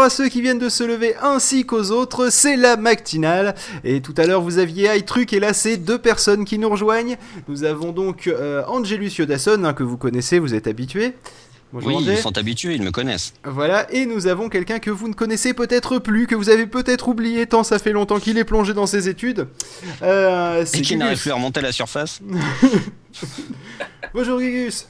bonjour à ceux qui viennent de se lever ainsi qu'aux autres, c'est la matinale. Et tout à l'heure vous aviez iTruc et là c'est deux personnes qui nous rejoignent. Nous avons donc euh, Angelus Yodasson, hein, que vous connaissez, vous êtes habitué. Bonjour, oui, ils sont habitués, ils me connaissent. Voilà, et nous avons quelqu'un que vous ne connaissez peut-être plus, que vous avez peut-être oublié tant ça fait longtemps qu'il est plongé dans ses études. Euh, et qui n'arrive plus à remonter la surface. Bonjour Gigus.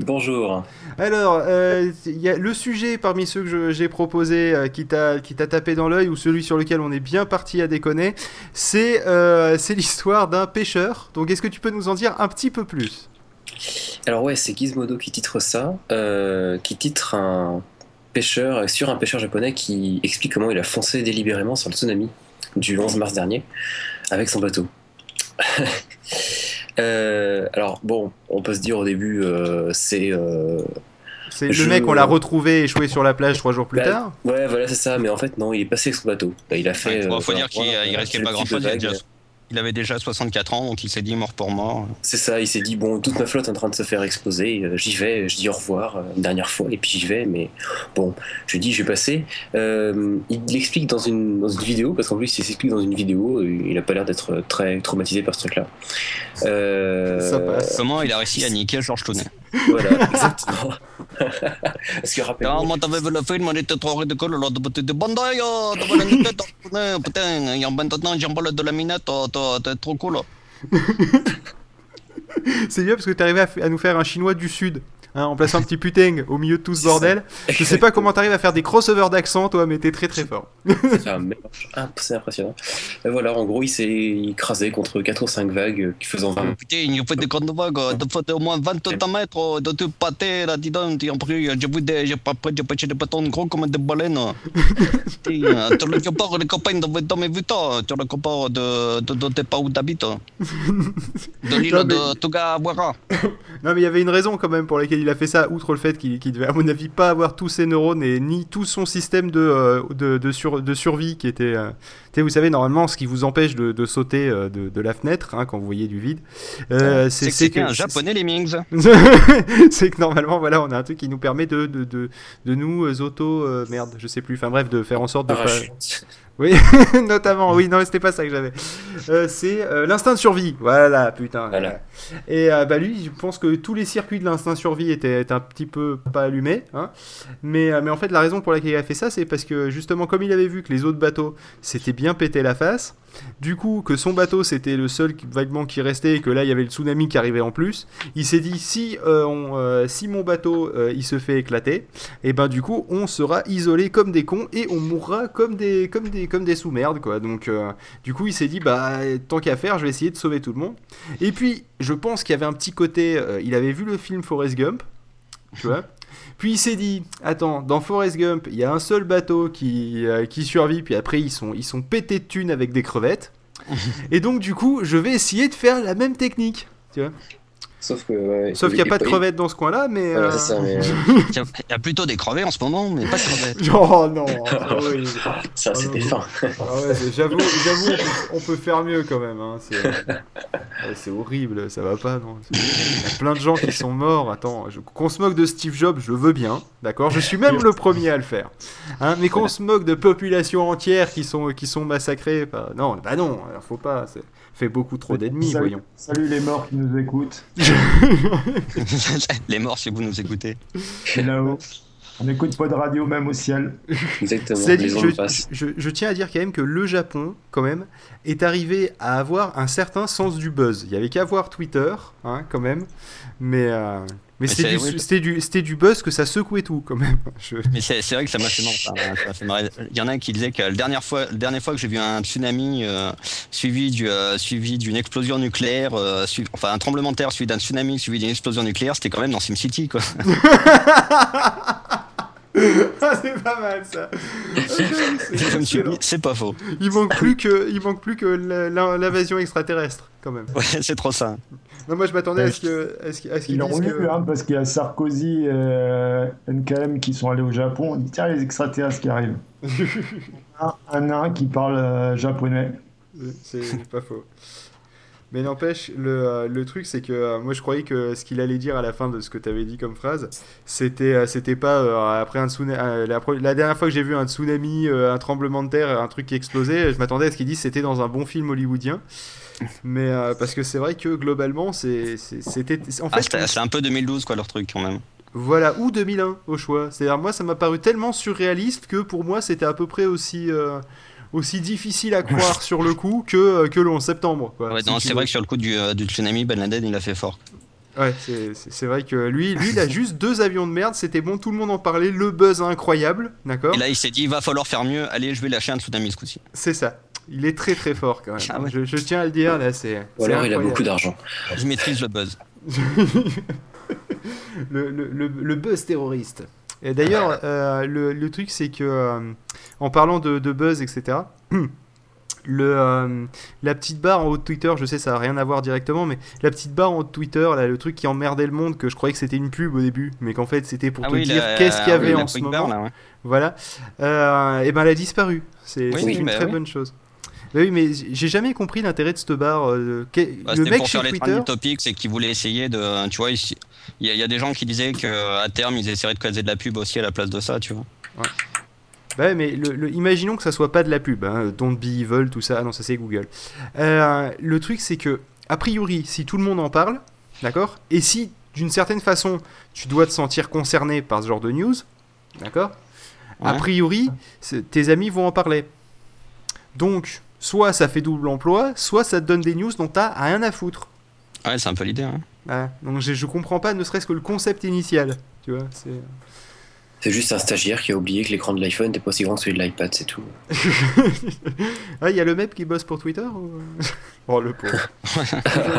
Bonjour. Alors, euh, il y a le sujet parmi ceux que j'ai proposé euh, qui t'a tapé dans l'œil ou celui sur lequel on est bien parti à déconner, c'est euh, l'histoire d'un pêcheur. Donc, est-ce que tu peux nous en dire un petit peu plus? Alors ouais, c'est Gizmodo qui titre ça, qui titre un pêcheur sur un pêcheur japonais qui explique comment il a foncé délibérément sur le tsunami du 11 mars dernier avec son bateau. Euh, alors bon, on peut se dire au début, euh, c'est. Euh, c'est le mec, on l'a retrouvé échoué sur la plage trois jours plus bah, tard. Ouais, voilà, c'est ça. Mais en fait, non, il est passé avec son bateau. Bah, il a fait. Il faut dire qu'il risquait pas grand chose. Il avait déjà 64 ans, donc il s'est dit mort pour mort. C'est ça, il s'est dit bon, toute ma flotte est en train de se faire exploser, euh, j'y vais, je dis au revoir euh, une dernière fois, et puis j'y vais, mais bon, je dis je vais passer. Euh, il l'explique dans une, dans une vidéo, parce qu'en plus il s'explique dans une vidéo, il a pas l'air d'être très traumatisé par ce truc-là. Comment il a réussi à niquer Georges Clooney? Voilà, exactement. Parce que rappelle-moi. Moi, t'avais vu le film, on était trop ridicule, là, de de Bandai, putain, et maintenant, j'emballe de la minette, t'es trop cool. C'est bien parce que t'es arrivé à nous faire un chinois du sud. Hein, en plaçant un petit putain au milieu de tout ce bordel. Je sais pas comment t'arrives à faire des crossovers d'accent, toi, mais t'es très très fort. C'est impressionnant. Et voilà, en gros, il s'est écrasé contre 4 ou 5 vagues qui faisaient 20. Putain, il fait des grandes vagues, de fait au moins 20 mètres, de tout pâté là, dis donc, en plus, j'ai vu des, j'ai pas j'ai pêché des bâtons gros comme des baleines. Putain, tu le compares, les copains de jamais vu toi, tu le compares de, de, de, de pas où t'habites. De l'île de Tugawara. Non, mais il y avait une raison quand même pour laquelle il a fait ça, outre le fait qu'il devait, à mon avis, pas avoir tous ses neurones et ni tout son système de, euh, survie qui était. Euh, vous savez, normalement, ce qui vous empêche de, sauter euh, de, la fenêtre hein, quand vous voyez du vide, c'est que. un japonais, les Mings. c'est que normalement, voilà, on a un truc qui nous permet de, de, de, nous auto. merde, je sais plus. Enfin bref, de faire en sorte de. Oui, notamment, oui, non, c'était pas ça que j'avais. Euh, c'est euh, l'instinct de survie. Voilà, putain. Et euh, bah lui, je pense que tous les circuits de l'instinct de survie étaient, un petit peu pas allumés. Hein. Mais, mais en fait, la raison pour laquelle il a fait ça, c'est parce que justement, comme il avait vu que les autres bateaux s'étaient bien pété la face, du coup, que son bateau c'était le seul vaguement qui restait et que là il y avait le tsunami qui arrivait en plus, il s'est dit si, si mon bateau il se fait éclater, et eh ben du coup on sera isolé comme des cons et on mourra comme des, comme des, comme des sous-merdes, quoi. Donc, euh, du coup, il s'est dit, bah, tant qu'à faire, je vais essayer de sauver tout le monde. Et puis, je pense qu'il y avait un petit côté. Euh, il avait vu le film Forrest Gump, tu vois. Puis il s'est dit, attends, dans Forrest Gump, il y a un seul bateau qui, euh, qui survit, puis après, ils sont, ils sont pétés de thunes avec des crevettes. Et donc, du coup, je vais essayer de faire la même technique, tu vois. Sauf que. Sauf qu'il n'y a pas de crevettes dans mais. Voilà, ça, mais... il y a plutôt des crevets en ce moment, mais pas de crevettes. oh non Ça, c'était fin. Ah ouais, j'avoue, j'avoue on, peut faire mieux quand même. Hein. C'est horrible, ça va pas, non Il y a plein de gens qui sont morts. Attends, qu'on se moque de Steve Jobs, je veux bien, d'accord Je suis même le premier à le faire. Hein, mais qu'on se moque de populations entières qui sont, qui sont massacrées, bah, non, bah non, faut pas fait beaucoup trop d'ennemis, voyons. Salut les morts qui nous écoutent. les morts si vous nous écoutez. là-haut. On n'écoute pas de radio même au ciel. Exactement. je, tiens à dire quand même que le Japon, quand même, est arrivé à avoir un certain sens du buzz. Il y avait qu'à voir Twitter, hein, quand même. Mais, euh, mais c'était du, du, du, buzz que ça secouait tout quand même. Mais c'est vrai que ça m'a fait, marrer. Il y en a qui disaient que la dernière fois, la dernière fois que j'ai vu un tsunami euh, suivi du, euh, suivi d'une explosion nucléaire, euh, enfin un tremblement de terre suivi d'un tsunami suivi d'une explosion nucléaire, c'était quand même dans SimCity quoi. ah, c'est pas mal ça. c'est pas faux. Il manque plus que, il manque plus que l'invasion extraterrestre quand même. Ouais, c'est trop ça. Non, moi je m'attendais à ce que, à ce Ils ont que... hein, parce qu'il y a Sarkozy et euh, NKM qui sont allés au Japon. On dit tiens les extraterrestres qui arrivent. un, un nain qui parle euh, japonais. C'est pas faux. Mais n'empêche, le, euh, le, truc, c'est que euh, moi je croyais que ce qu'il allait dire à la fin de ce que tu avais dit comme phrase, c'était euh, c'était pas après un tsunami. La, la, dernière fois que j'ai vu un tsunami, un tremblement de terre, un truc qui explosait, je m'attendais à ce qu'il dise c'était dans un bon film hollywoodien. Mais parce que c'est vrai que globalement, c'était. En ah, fait, c'est un peu 2012 quoi leur truc quand même. Voilà, ou 2001 au choix. C'est-à-dire, moi ça m'a paru tellement surréaliste que pour moi c'était à peu près aussi aussi difficile à croire sur le coup que, euh, que le 11 septembre. c'est vrai que sur le coup du, euh, du, tsunami, Ben Laden il a fait fort. Ouais, c'est vrai que lui, lui, il a juste deux avions de merde, c'était bon, tout le monde en parlait, le buzz incroyable, d'accord? Et là, il s'est dit, il va falloir faire mieux, allez, je vais lâcher un tsunami ce coup-ci. C'est ça. Il est très très fort quand même. Ah je, tiens à le dire, là, c'est. Ou alors il a beaucoup d'argent. Je maîtrise le buzz. le, le, le, buzz terroriste. Et d'ailleurs, euh, le, le, truc, c'est que en parlant de, buzz, etc. Le, euh, la petite barre en haut de Twitter, je sais ça n'a rien à voir directement, mais la petite barre en haut de Twitter, là, le truc qui emmerdait le monde, que je croyais que c'était une pub au début, mais qu'en fait c'était pour ah te dire qu'est-ce qu'il y avait en ce moment. Voilà, euh, et ben elle a disparu. C'est une bah très bonne chose. Bah oui, mais j'ai jamais compris l'intérêt de cette barre. Euh, bah, le mec pour faire Twitter... les topics, c'est qu'il voulait essayer de, tu vois, il y, y, a des gens qui disaient qu'à terme ils essaieraient de caser de la pub aussi à la place de ça, tu vois. Ouais. Bah mais le, imaginons que ça soit pas de la pub, hein, Don't Be Evil, tout ça, ah non ça c'est Google. Euh, le truc c'est que, a priori, si tout le monde en parle, d'accord, et si d'une certaine façon tu dois te sentir concerné par ce genre de news, d'accord, a priori tes amis vont en parler. Donc, soit ça fait double emploi, soit ça te donne des news dont t'as rien à foutre. Ouais, c'est un peu l'idée. Hein. donc je, je comprends pas ne serait-ce que le concept initial, tu vois, c'est... C'est juste un stagiaire qui a oublié que l'écran de l'iPhone n'était pas aussi grand que celui de l'iPad, c'est tout. ah, il y a le mec qui bosse pour Twitter Oh, le pauvre.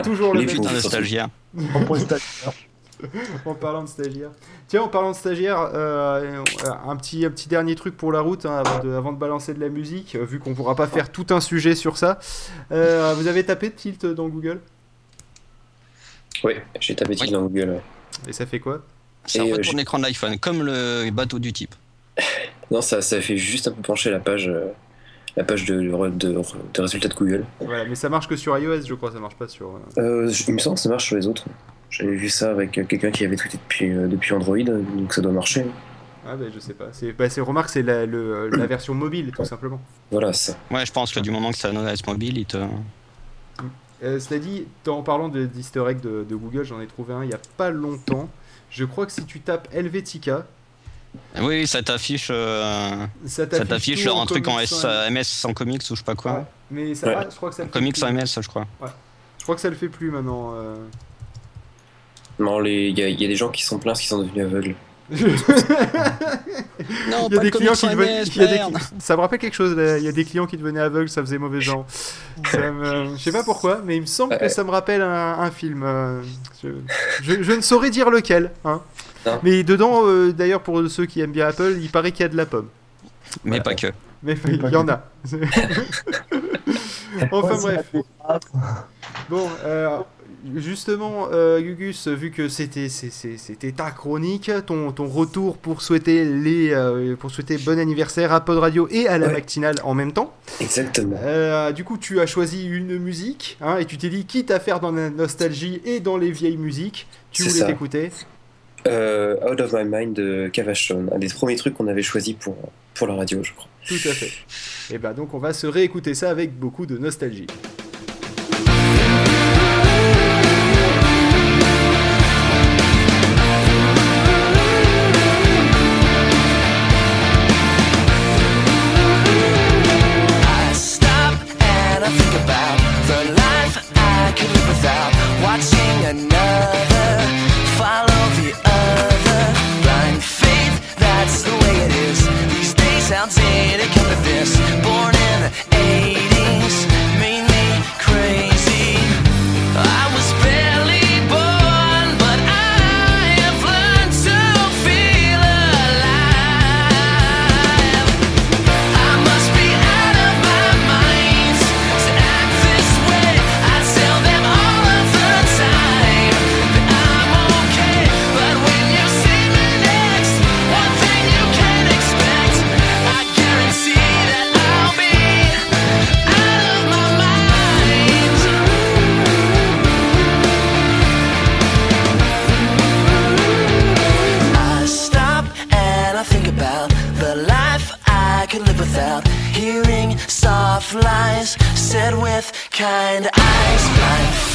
toujours, le mec. de stagiaire. en parlant de stagiaire. Tiens, en parlant de stagiaire, euh, un, petit, un petit dernier truc pour la route hein, avant, de, avant, de, balancer de la musique, euh, vu qu'on pourra pas faire tout un sujet sur ça. Euh, vous avez tapé Tilt dans Google? Oui, j'ai tapé Tilt dans Google. Et ça fait quoi? Ça retourne euh, l'écran de l'iPhone, comme le bateau du type. Non, ça, ça fait juste un peu pencher la page, euh, la page de, de, de, résultats de Google. Voilà, mais ça marche que sur iOS, je crois, ça marche pas sur. Euh... euh il me semble que ça marche sur les autres. J'avais vu ça avec quelqu'un qui avait tweeté depuis, depuis Android, donc ça doit marcher. Ah bah je sais pas. C'est, bah, remarque, c'est la, la, version mobile, tout simplement. Voilà, ça. Ouais, je pense que du moment que ça a mobile, il te... cela dit, en parlant de, d'easter egg de, de Google, j'en ai trouvé un il y a pas longtemps. Je crois que si tu tapes Helvetica. Oui, ça t'affiche. Euh, ça t'affiche un truc en MS sans comics ou je sais pas quoi. mais ça, je crois que ça Comics sans MS, je crois. Je crois que ça le fait plus maintenant. Euh... Non, il y, a des gens qui sont pleins qui sont devenus aveugles. Non, il y a des clients qui devenaient. Ça me rappelle quelque chose. Il y a des clients qui devenaient aveugles, ça faisait mauvais genre. Je sais pas pourquoi, mais il me semble que ça me rappelle un, film. Euh, je... ne saurais dire lequel. Hein. Mais dedans, euh, d'ailleurs, pour ceux qui aiment bien Apple, il paraît qu'il y a de la pomme. Mais pas que. Mais il y en a. enfin bref. Bon, euh, justement, euh, Gugus, vu que c'était ta chronique, ton, ton retour pour souhaiter les euh, pour souhaiter bon anniversaire à Pod Radio et à la matinale en même temps. Exactement. Euh, du coup, tu as choisi une musique hein, et tu t'es dit quitte à faire dans la nostalgie et dans les vieilles musiques, tu voulais t'écouter. Out of My Mind de Cavachon, un des premiers trucs qu'on avait choisi pour pour la radio, je crois. Tout à fait. Et ben donc on va se réécouter ça avec beaucoup de nostalgie. flies, blind.